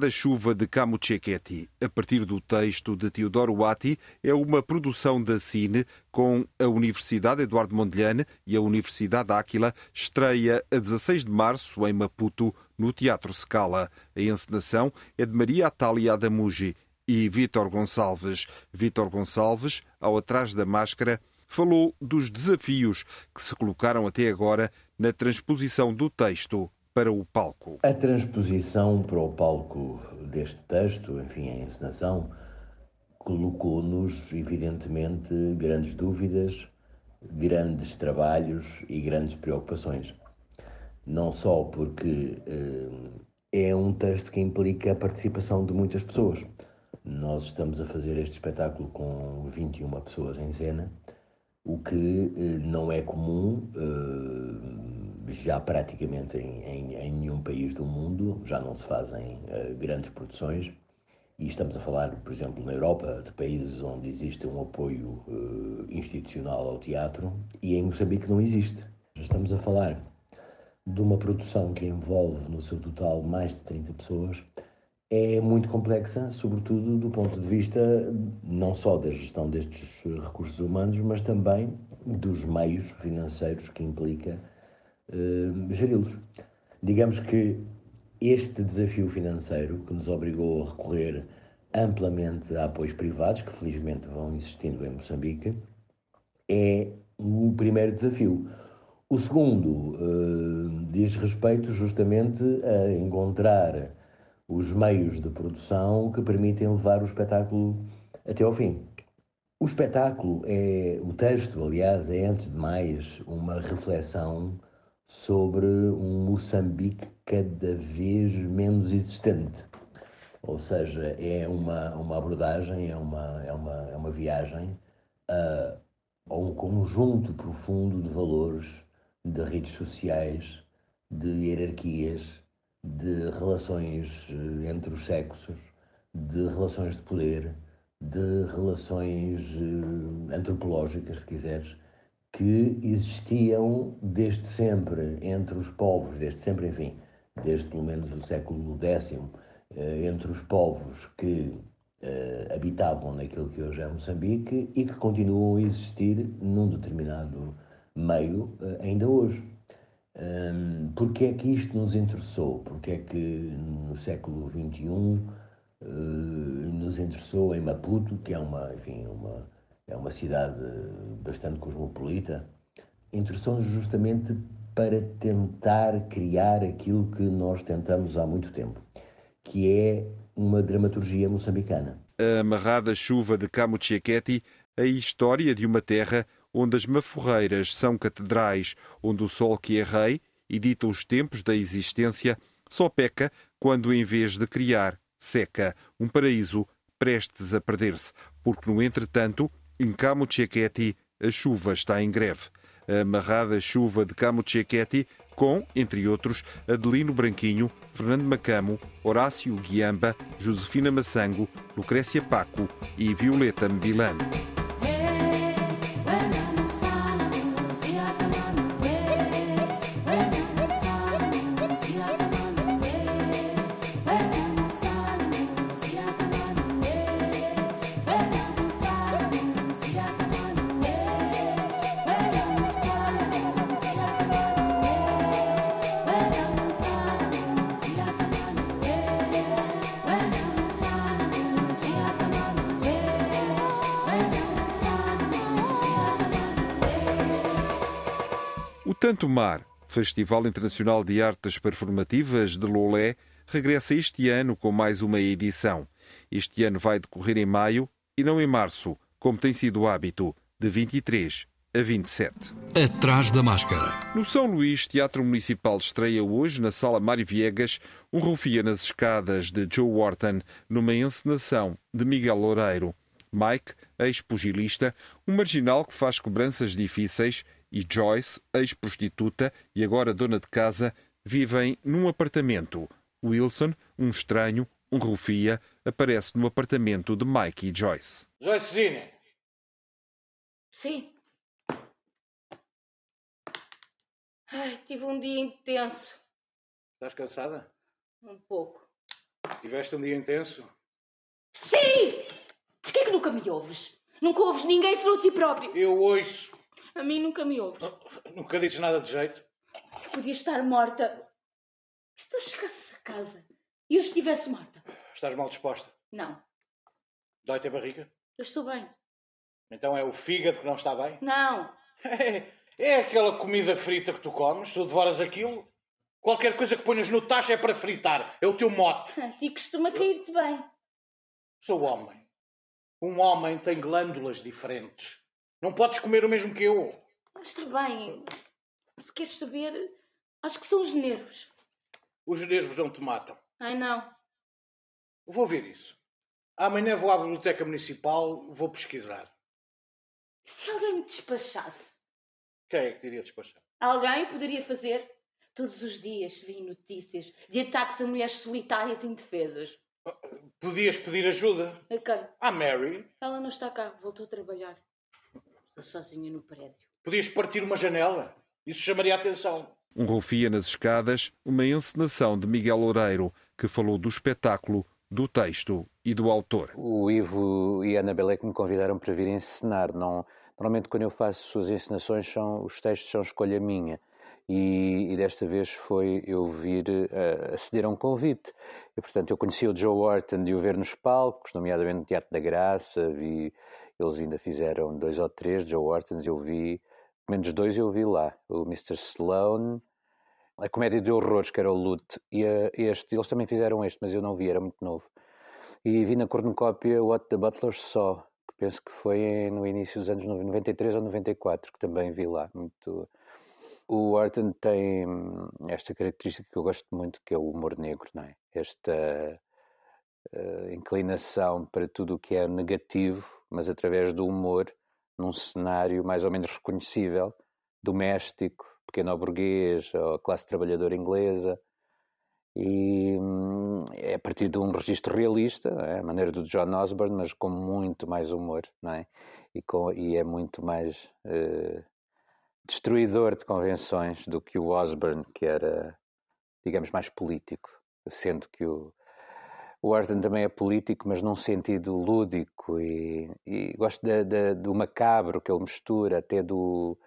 Amarrada Chuva de Camuchequeti, a partir do texto de Teodoro Wati, é uma produção da Cine com a Universidade Eduardo Mondlane e a Universidade Áquila, estreia a 16 de março em Maputo, no Teatro Scala. A encenação é de Maria Atália Adamugi e Vítor Gonçalves. Vítor Gonçalves, ao Atrás da Máscara, falou dos desafios que se colocaram até agora na transposição do texto para o palco? A transposição para o palco deste texto, enfim, a encenação, colocou-nos, evidentemente, grandes dúvidas, grandes trabalhos e grandes preocupações. Não só porque eh, é um texto que implica a participação de muitas pessoas. Nós estamos a fazer este espetáculo com 21 pessoas em cena, o que eh, não é comum. Eh, já praticamente em, em, em, nenhum país do mundo, já não se fazem uh, grandes produções. E estamos a falar, por exemplo, na Europa, de países onde existe um apoio uh, institucional ao teatro e em Moçambique não existe. Estamos a falar de uma produção que envolve no seu total mais de 30 pessoas. É muito complexa, sobretudo do ponto de vista não só da gestão destes recursos humanos, mas também dos meios financeiros que implica uh, geri-los. Digamos que este desafio financeiro que nos obrigou a recorrer amplamente a apoios privados, que felizmente vão existindo em Moçambique, é o primeiro desafio. O segundo uh, diz respeito justamente a encontrar os meios de produção que permitem levar o espetáculo até ao fim. O espetáculo é, o texto, aliás, é antes de mais uma reflexão sobre um Moçambique cada vez menos existente. Ou seja, é uma, uma abordagem, é uma, é uma, é uma viagem a, a um conjunto profundo de valores, de redes sociais, de hierarquias, de relações eh, entre os sexos, de relações de poder, de relações eh, antropológicas, se quiseres, que existiam desde sempre entre os povos, desde sempre, enfim, desde pelo menos o século X, eh, entre os povos que uh, habitavam naquilo que hoje é Moçambique e que continuam a existir num determinado meio uh, ainda hoje. Um, porque é que isto nos interessou? Porque é que no século XXI nos interessou em Maputo, que é uma, enfim, uma, é uma cidade bastante cosmopolita, interessou-nos justamente para tentar criar aquilo que nós tentamos há muito tempo, que é uma dramaturgia moçambicana. A amarrada chuva de Camuchequeti, a história de uma terra onde as maforreiras são catedrais, onde o sol que é rei e dita os tempos da existência, só peca quando, em vez de criar, seca. Um paraíso prestes a perder-se, porque, no entretanto, em Camuchequeti, a chuva está em greve. A amarrada chuva de Camuchequeti, com, entre outros, Adelino Branquinho, Fernando Macamo, Horácio Guiamba, Josefina Massango, Lucrécia Paco e Violeta Mbilano. Tanto Mar, Festival Internacional de Artes Performativas de Lolé, regressa este ano com mais uma edição. Este ano vai decorrer em maio e não em março, como tem sido o hábito, de 23 a 27. Atrás da máscara. No São Luís, Teatro Municipal estreia hoje, na Sala Mário Viegas, um Rufia nas Escadas de Joe Wharton, numa encenação de Miguel Loureiro. Mike, ex-pugilista, um marginal que faz cobranças difíceis, e Joyce, ex-prostituta e agora dona de casa, vivem num apartamento. Wilson, um estranho, um rufia, aparece no apartamento de Mike e Joyce. Joycezina! Sim. Ai, tive um dia intenso. Estás cansada? Um pouco. Tiveste um dia intenso? Sim! Porquê é que nunca me ouves? Nunca ouves ninguém senão a ti próprio. Eu ouço. A mim nunca me ouves. Nunca dizes nada de jeito. Tu podias estar morta. Se tu chegasses a casa e eu estivesse morta. Estás mal disposta. Não, Dói-te a barriga? eu estou bem. Então é o fígado que não está bem? Não. É, é aquela comida frita que tu comes, tu devoras aquilo. Qualquer coisa que ponhas no tacho é para fritar. É o teu mote. A ti costuma cair-te bem. Sou homem. Um homem tem glândulas diferentes. Não podes comer o mesmo que eu. Está bem. Se queres saber, acho que são os nervos. Os nervos não te matam. Ai não. Vou ver isso. Amanhã vou à Biblioteca Municipal, vou pesquisar. Se alguém me despachasse, Quem é que diria despachar? alguém poderia fazer? Todos os dias vi notícias de ataques a mulheres solitárias e indefesas. Podias pedir ajuda A quem? à Mary. Ela não está cá, voltou a trabalhar. Estou sozinha no prédio. Podias partir uma janela. Isso chamaria a atenção. Um Rufia nas Escadas, uma encenação de Miguel Loureiro, que falou do espetáculo, do texto e do autor. O Ivo e a Anabela é que me convidaram para vir encenar. Não, normalmente, quando eu faço as encenações, são, os textos são escolha minha. E, e desta vez foi eu vir uh, aceder a um convite. E, portanto, eu conheci o Joe Wharton de o ver nos palcos, nomeadamente no Teatro da Graça. Vi, eles ainda fizeram dois ou três Joe Whartons. Eu vi, menos dois eu vi lá. O Mr. Sloan, a comédia de horrores, que era o Lute, e a, este. Eles também fizeram este, mas eu não vi, era muito novo. E vi na cornucópia What the Butler Saw, que penso que foi no início dos anos 93 ou 94, que também vi lá. Muito... O Wharton tem esta característica que eu gosto muito, que é o humor negro, não é? Esta uh, inclinação para tudo o que é negativo, mas através do humor, num cenário mais ou menos reconhecível, doméstico, pequeno burguês, ou classe trabalhadora inglesa, e hum, é a partir de um registro realista, é? a maneira do John Osborne, mas com muito mais humor, não é? E, com, e é muito mais uh, destruidor de convenções do que o Osborne, que era, digamos, mais político, sendo que o, o Osborne também é político, mas num sentido lúdico, e, e gosto de, de, do macabro que ele mistura, até do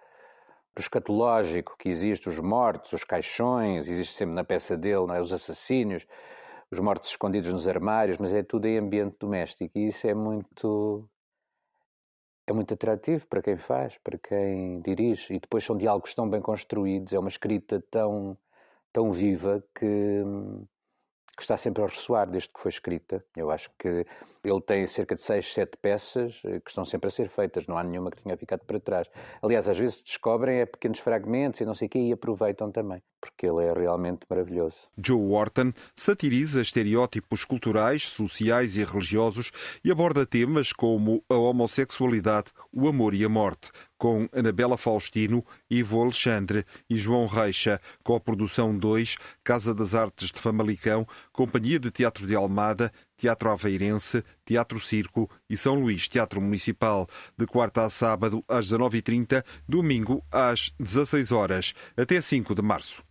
do escatológico que existe, os mortos, os caixões, existe sempre na peça dele, é? os assassínios, os mortos escondidos nos armários, mas é tudo em ambiente doméstico e isso é muito é muito atrativo para quem faz, para quem dirige e depois são diálogos tão bem construídos, é uma escrita tão tão viva que que está sempre a ressoar desde que foi escrita. Eu acho que ele tem cerca de seis, sete peças que estão sempre a ser feitas, não há nenhuma que tenha ficado para trás. Aliás, às vezes descobrem é, pequenos fragmentos e não sei o quê e aproveitam também, porque ele é realmente maravilhoso. Joe Wharton satiriza estereótipos culturais, sociais e religiosos e aborda temas como a homossexualidade, o amor e a morte, com Anabela Faustino, Ivo Alexandre e João Reixa, com a produção 2, Casa das Artes de Famalicão, Companhia de Teatro de Almada, Teatro Aveirense, Teatro Circo e São Luís Teatro Municipal, de quarta a sábado às 19h30, domingo às 16 horas, até 5 de março.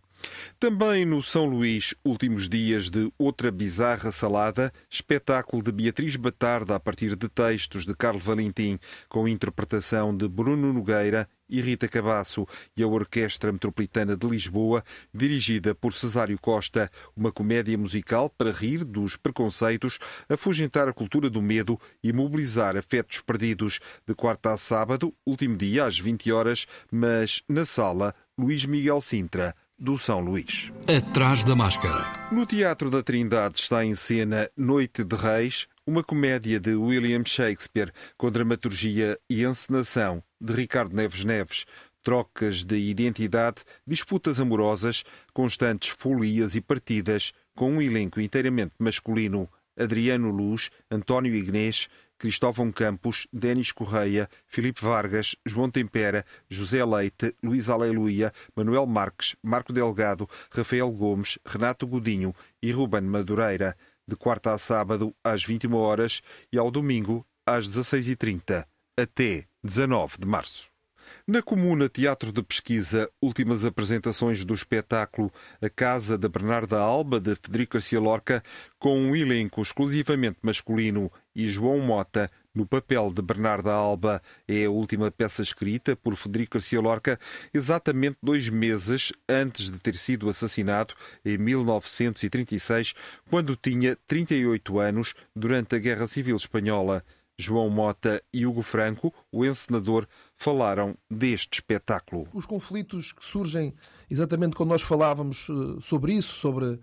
Também no São Luís, últimos dias de Outra Bizarra Salada, espetáculo de Beatriz Batarda a partir de textos de Carlos Valentim, com interpretação de Bruno Nogueira e Rita Cabasso e a Orquestra Metropolitana de Lisboa, dirigida por Cesário Costa, uma comédia musical para rir dos preconceitos, afugentar a cultura do medo e mobilizar afetos perdidos, de quarta a sábado, último dia às 20 horas, mas na sala Luís Miguel Sintra do São Luís. Atrás da máscara. No Teatro da Trindade está em cena Noite de Reis, uma comédia de William Shakespeare com dramaturgia e encenação de Ricardo Neves Neves, trocas de identidade, disputas amorosas, constantes folias e partidas, com um elenco inteiramente masculino. Adriano Luz, António Ignês, Cristóvão Campos, Denis Correia, Filipe Vargas, João Tempera, José Leite, Luís Aleluia, Manuel Marques, Marco Delgado, Rafael Gomes, Renato Godinho e Ruben Madureira, de quarta a sábado às 21 horas e ao domingo às 16h30, até 19 de março. Na Comuna Teatro de Pesquisa, últimas apresentações do espetáculo A Casa da Bernarda Alba, de Federico Garcia Lorca, com um elenco exclusivamente masculino e João Mota no papel de Bernarda Alba. É a última peça escrita por Federico Garcia Lorca exatamente dois meses antes de ter sido assassinado, em 1936, quando tinha 38 anos, durante a Guerra Civil Espanhola. João Mota e Hugo Franco, o encenador, falaram deste espetáculo. Os conflitos que surgem exatamente quando nós falávamos eh, sobre isso, sobre uh,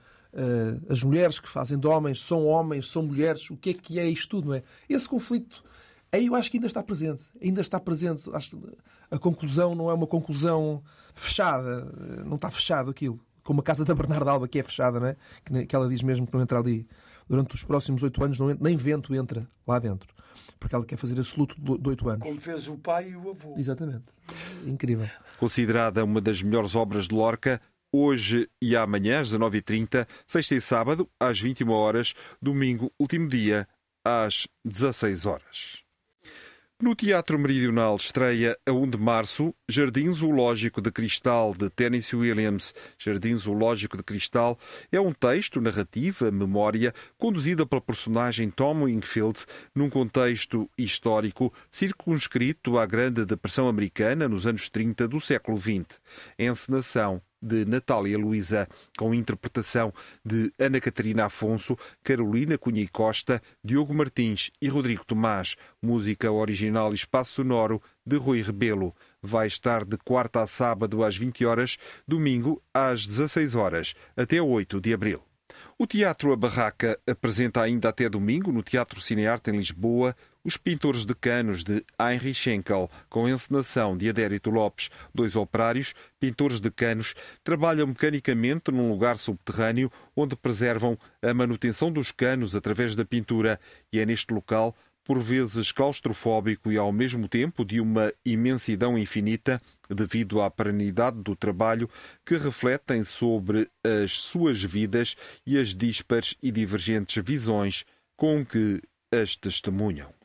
as mulheres que fazem de homens, são homens, são mulheres, o que é que é isto tudo, não é? Esse conflito, aí eu acho que ainda está presente. Ainda está presente. Acho que a conclusão não é uma conclusão fechada, não está fechado aquilo. Como a casa da Bernarda Alba, que é fechada, não é? Que ela diz mesmo que não entra ali. Durante os próximos oito anos, não nem vento entra lá dentro porque ela quer fazer esse luto de oito anos. Como fez o pai e o avô. Exatamente. Incrível. Considerada uma das melhores obras de Lorca, hoje e amanhã, às 19h30, sexta e sábado, às 21 horas, domingo, último dia, às 16 horas. No Teatro Meridional estreia a 1 de março Jardim Zoológico de Cristal de Tennessee Williams. Jardim Zoológico de Cristal é um texto, narrativa, memória, conduzida pela personagem Tom Wingfield num contexto histórico circunscrito à Grande Depressão Americana nos anos 30 do século XX. Encenação de Natália Luísa, com interpretação de Ana Catarina Afonso, Carolina Cunha e Costa, Diogo Martins e Rodrigo Tomás. Música original e espaço sonoro de Rui Rebelo. Vai estar de quarta a sábado às 20 horas, domingo às 16 horas, até 8 de abril. O Teatro A Barraca apresenta ainda até domingo, no Teatro Cinearte em Lisboa, os Pintores de Canos de Heinrich Schenkel, com encenação de Adérito Lopes. Dois operários, pintores de canos, trabalham mecanicamente num lugar subterrâneo onde preservam a manutenção dos canos através da pintura. E é neste local por vezes claustrofóbico e ao mesmo tempo de uma imensidão infinita, devido à perenidade do trabalho, que refletem sobre as suas vidas e as dispares e divergentes visões com que as testemunham.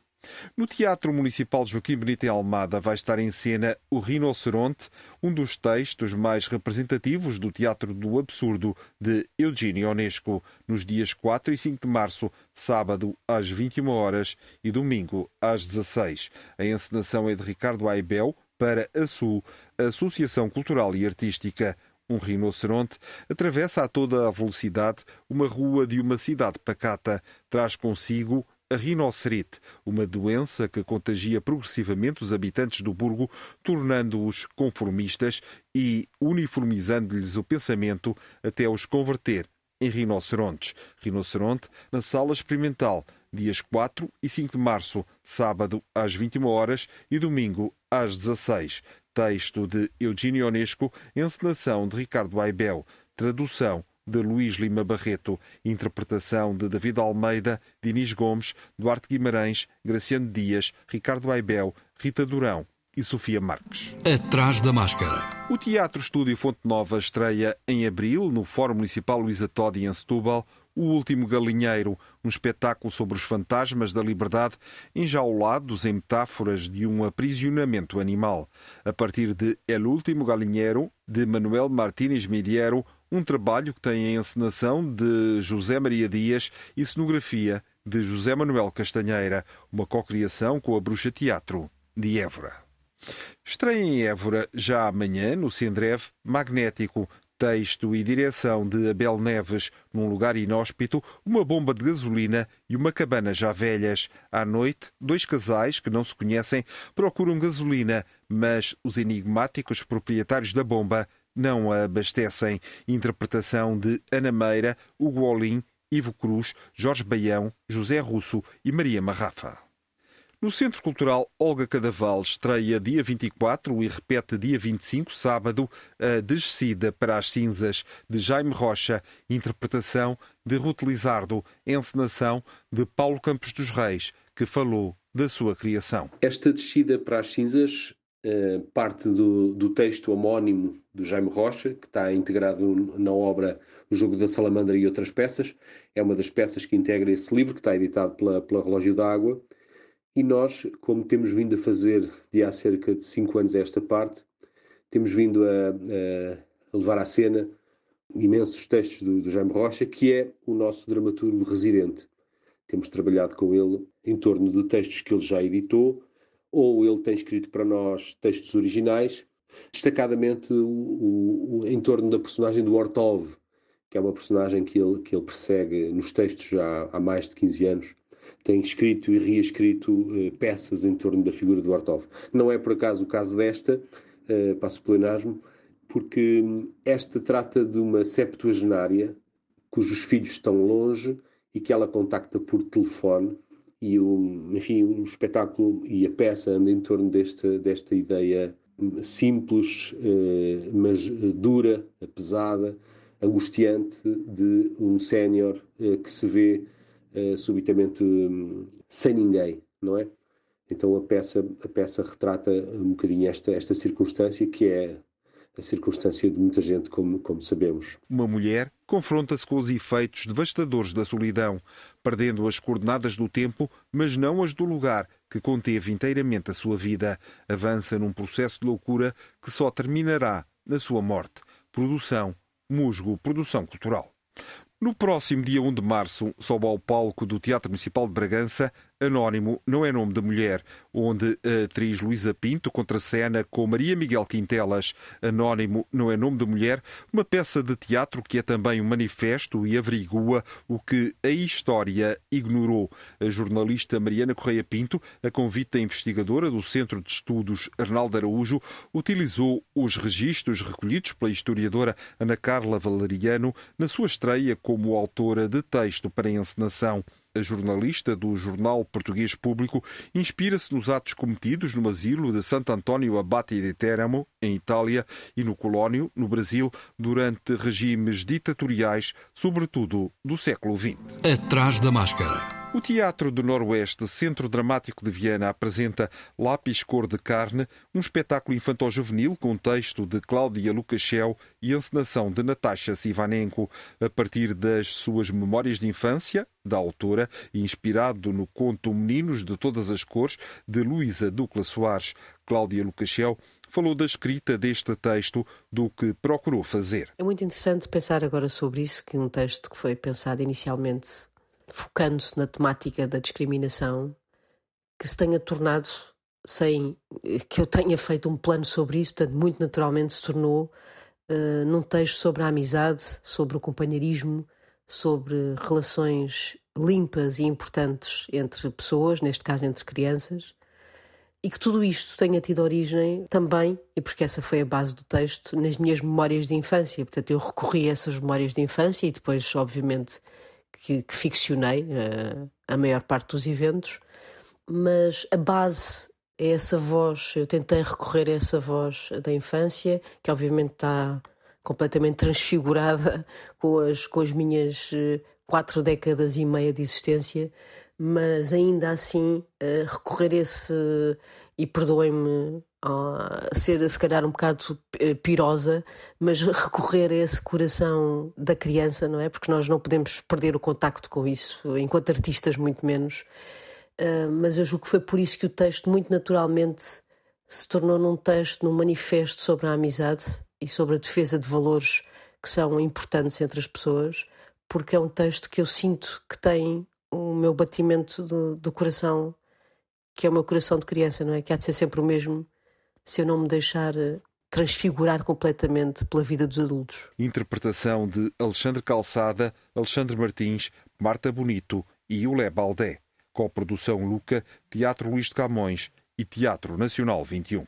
No Teatro Municipal Joaquim Benito em Almada vai estar em cena O Rinoceronte, um dos textos mais representativos do Teatro do Absurdo de Eugênio Onesco, nos dias 4 e 5 de março, sábado às 21 horas e domingo às 16. A encenação é de Ricardo Aibel para a SUL, Associação Cultural e Artística. Um rinoceronte atravessa a toda a velocidade uma rua de uma cidade pacata. Traz consigo a rinocerite, uma doença que contagia progressivamente os habitantes do burgo, tornando-os conformistas e uniformizando-lhes o pensamento até os converter em rinocerontes. Rinoceronte na sala experimental, dias 4 e 5 de março, sábado às 21 horas e domingo às 16. Texto de Eugênio Onesco, encenação de Ricardo Aibel, tradução de Luís Lima Barreto, interpretação de David Almeida, Dinis Gomes, Duarte Guimarães, Graciano Dias, Ricardo Aibel, Rita Durão e Sofia Marques. Atrás da máscara. O Teatro Estúdio Fonte Nova estreia em abril, no Fórum Municipal Luísa Todi, em Setúbal, O Último Galinheiro, um espetáculo sobre os fantasmas da liberdade enjaulados em metáforas de um aprisionamento animal. A partir de El Último Galinheiro, de Manuel Martínez Midiero, um trabalho que tem a encenação de José Maria Dias e cenografia de José Manuel Castanheira, uma cocriação com a Bruxa Teatro de Évora. Estreia em Évora já amanhã, no Sendrev, Magnético, texto e direção de Abel Neves, num lugar inóspito, uma bomba de gasolina e uma cabana já velhas. À noite, dois casais que não se conhecem procuram gasolina, mas os enigmáticos proprietários da bomba não a abastecem. Interpretação de Ana Meira, Hugo Olim Ivo Cruz, Jorge Baião, José Russo e Maria Marrafa. No Centro Cultural Olga Cadaval estreia dia 24 e repete dia 25, sábado, a Descida para as Cinzas, de Jaime Rocha, interpretação de Ruth Lizardo, encenação de Paulo Campos dos Reis, que falou da sua criação. Esta Descida para as Cinzas uh, parte do, do texto homónimo do Jaime Rocha, que está integrado na obra O Jogo da Salamandra e outras peças. É uma das peças que integra esse livro, que está editado pela, pela Relógio d'Água e nós, como temos vindo a fazer de há cerca de cinco anos a esta parte, temos vindo a, a levar à cena imensos textos do, do, Jaime Rocha, que é o nosso dramaturgo residente. Temos trabalhado com ele em torno de textos que ele já editou, ou ele tem escrito para nós textos originais, destacadamente o, o, em torno da personagem do Ortov, que é uma personagem que ele, que ele persegue nos textos já há mais de 15 anos tem escrito e reescrito uh, peças em torno da figura do Ortov. Não é por acaso o caso desta, uh, passo o pleonasmo, porque hum, esta trata de uma septuagenária cujos filhos estão longe e que ela contacta por telefone e o, enfim, o espetáculo e a peça andam em torno desta, desta ideia hum, simples, eh, mas dura, pesada, angustiante de um sénior que se vê subitamente um, sem ninguém, não é? Então a peça, a peça retrata um bocadinho esta, esta circunstância que é a circunstância de muita gente, como, como sabemos. Uma mulher confronta-se com os efeitos devastadores da solidão, perdendo as coordenadas do tempo, mas não as do lugar que conteve inteiramente a sua vida. Avança num processo de loucura que só terminará na sua morte. Produção, musgo, produção cultural. No próximo dia 1 de março, sobe ao palco do Teatro Municipal de Bragança Anónimo não é nome de mulher, onde a atriz Luísa Pinto contracena com Maria Miguel Quintelas. Anónimo não é nome de mulher, uma peça de teatro que é também um manifesto e averigua o que a história ignorou. A jornalista Mariana Correia Pinto, a convite da investigadora do Centro de Estudos Arnaldo Araújo, utilizou os registros recolhidos pela historiadora Ana Carla Valeriano na sua estreia como autora de texto para encenação. A jornalista do Jornal Português Público inspira-se nos atos cometidos no asilo de Santo António Abate de Teramo, em Itália, e no Colónio, no Brasil, durante regimes ditatoriais, sobretudo do século XX. Atrás da máscara. O Teatro do Noroeste, Centro Dramático de Viana, apresenta Lápis Cor de Carne, um espetáculo infantil-juvenil com texto de Cláudia Lukashel e encenação de Natasha Sivanenko, a partir das suas memórias de infância, da autora, inspirado no conto Meninos de Todas as Cores, de Luísa Ducla Soares. Cláudia Lukashel falou da escrita deste texto, do que procurou fazer. É muito interessante pensar agora sobre isso, que um texto que foi pensado inicialmente focando-se na temática da discriminação, que se tenha tornado sem que eu tenha feito um plano sobre isso, portanto, muito naturalmente se tornou uh, num texto sobre a amizade, sobre o companheirismo, sobre relações limpas e importantes entre pessoas, neste caso entre crianças, e que tudo isto tenha tido origem também, e porque essa foi a base do texto, nas minhas memórias de infância. Portanto, eu recorri a essas memórias de infância e depois, obviamente, que, que ficcionei uh, a maior parte dos eventos, mas a base é essa voz. Eu tentei recorrer a essa voz da infância, que obviamente está completamente transfigurada com as, com as minhas uh, quatro décadas e meia de existência, mas ainda assim uh, recorrer a esse. E perdoem-me ser se calhar um bocado eh, pirosa, mas recorrer a esse coração da criança, não é? Porque nós não podemos perder o contacto com isso, enquanto artistas, muito menos. Uh, mas eu julgo que foi por isso que o texto, muito naturalmente, se tornou num texto, num manifesto sobre a amizade e sobre a defesa de valores que são importantes entre as pessoas, porque é um texto que eu sinto que tem o meu batimento do, do coração, que é o meu coração de criança, não é? Que há de ser sempre o mesmo se eu não me deixar eh, transfigurar completamente pela vida dos adultos. Interpretação de Alexandre Calçada, Alexandre Martins, Marta Bonito e Ulé Baldé. Coprodução Luca, Teatro Luís de Camões e Teatro Nacional 21.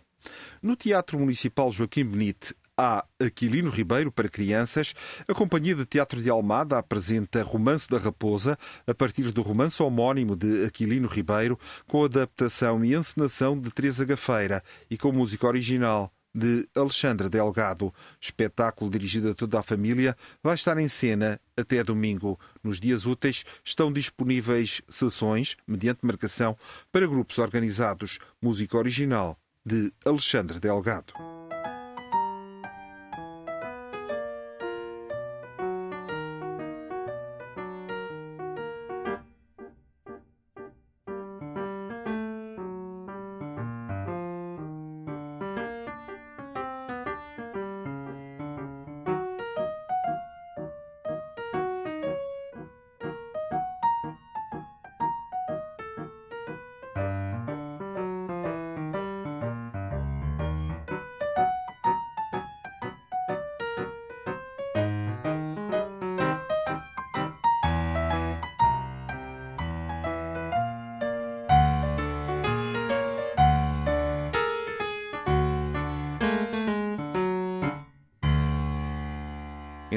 No Teatro Municipal Joaquim Benite, há Aquilino Ribeiro para crianças, a Companhia de Teatro de Almada apresenta Romance da Raposa, a partir do romance homónimo de Aquilino Ribeiro, com adaptação e encenação de Teresa Gafeira e com música original de Alexandre Delgado. Espetáculo dirigido a toda a família vai estar em cena até domingo. Nos dias úteis estão disponíveis sessões, mediante marcação, para grupos organizados. Música original de Alexandre Delgado.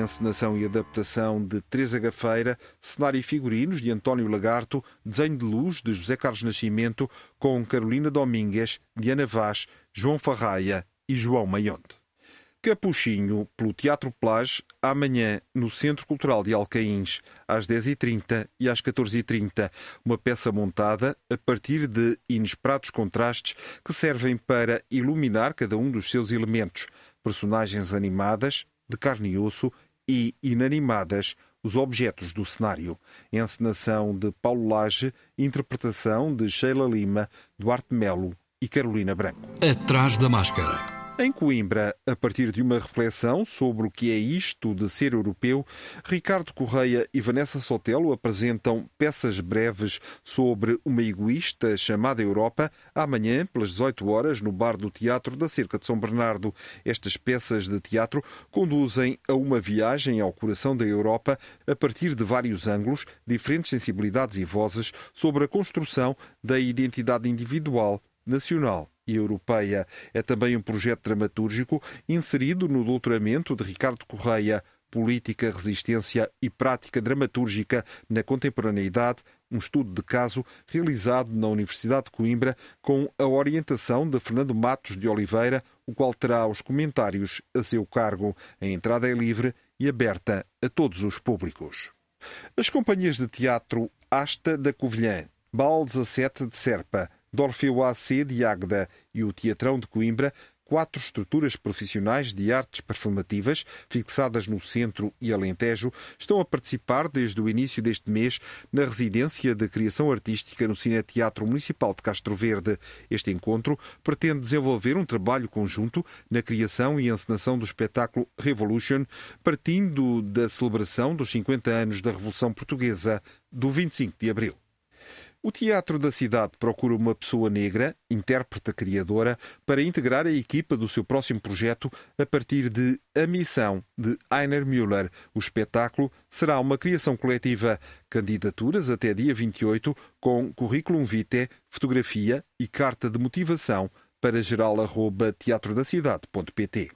Encenação e adaptação de Teresa Gafeira, cenário e figurinos de António Lagarto, desenho de luz de José Carlos Nascimento, com Carolina Domingues, Diana Vaz, João Farraia e João Maionte. Capuchinho, pelo Teatro Plage, amanhã no Centro Cultural de Alcaíns, às 10h30 e às 14h30. Uma peça montada a partir de inesperados contrastes que servem para iluminar cada um dos seus elementos. Personagens animadas, de carne e osso e inanimadas os objetos do cenário. Encenação de Paulo Lage, interpretação de Sheila Lima, Duarte Melo e Carolina Branco. Atrás da máscara. Em Coimbra, a partir de uma reflexão sobre o que é isto de ser europeu, Ricardo Correia e Vanessa Sotelo apresentam peças breves sobre uma egoísta chamada Europa, amanhã, pelas 18 horas, no Bar do Teatro da Cerca de São Bernardo. Estas peças de teatro conduzem a uma viagem ao coração da Europa a partir de vários ângulos, diferentes sensibilidades e vozes sobre a construção da identidade individual, nacional europeia. É também um projeto dramatúrgico inserido no doutoramento de Ricardo Correia, Política, Resistência e Prática Dramatúrgica na Contemporaneidade, um estudo de caso realizado na Universidade de Coimbra com a orientação de Fernando Matos de Oliveira, o qual terá os comentários a seu cargo. A entrada é livre e aberta a todos os públicos. As companhias de teatro Asta da Covilhã, Bal 17 de Serpa, Dorfeu AC de Águeda e o Teatrão de Coimbra, quatro estruturas profissionais de artes performativas fixadas no Centro e Alentejo estão a participar desde o início deste mês na residência de criação artística no Cineteatro Municipal de Castro Verde. Este encontro pretende desenvolver um trabalho conjunto na criação e encenação do espetáculo Revolution, partindo da celebração dos 50 anos da Revolução Portuguesa do 25 de abril. O Teatro da Cidade procura uma pessoa negra, intérprete criadora, para integrar a equipa do seu próximo projeto a partir de A Missão, de Einer Müller. O espetáculo será uma criação coletiva. Candidaturas até dia 28, com currículum vitae, fotografia e carta de motivação para geral.teatrodacidade.pt.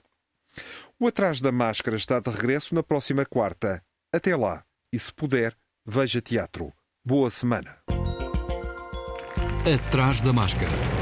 O Atrás da Máscara está de regresso na próxima quarta. Até lá, e se puder, veja teatro. Boa semana. Atrás da Máscara.